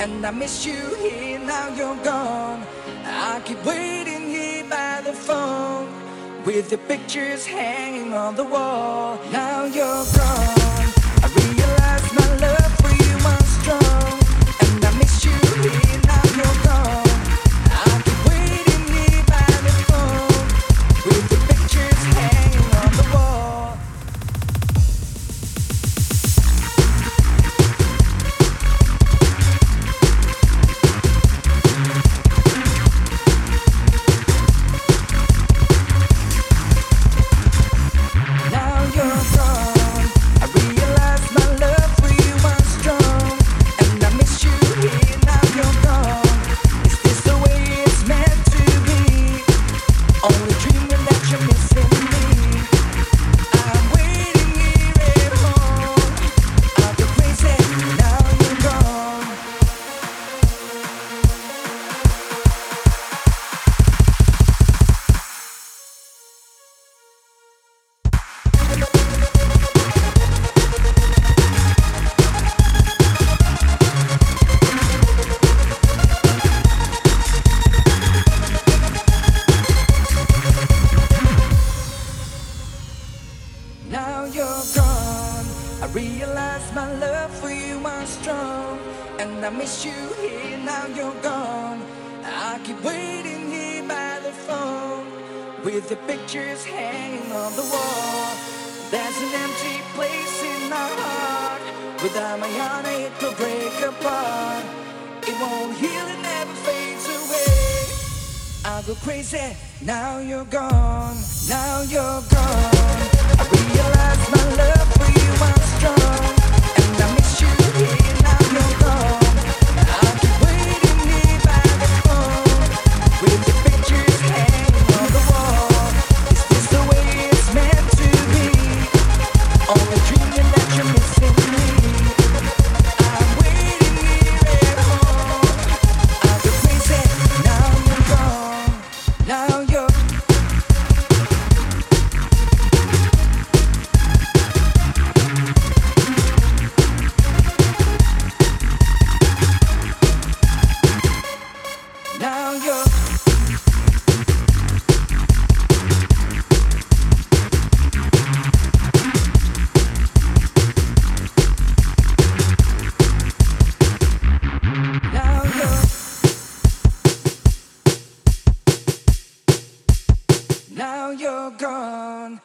and I miss you here. Now you're gone. I keep waiting with the pictures hanging on the wall. Now you're gone. You're gone. I realize my love for you was strong, and I miss you here. Now you're gone. I keep waiting here by the phone with the pictures hanging on the wall. There's an empty place in my heart. Without my heart, it will break apart. It won't heal, it never fades away. I'll go crazy. Now you're gone. Now you're gone. I realize my love now you're gone.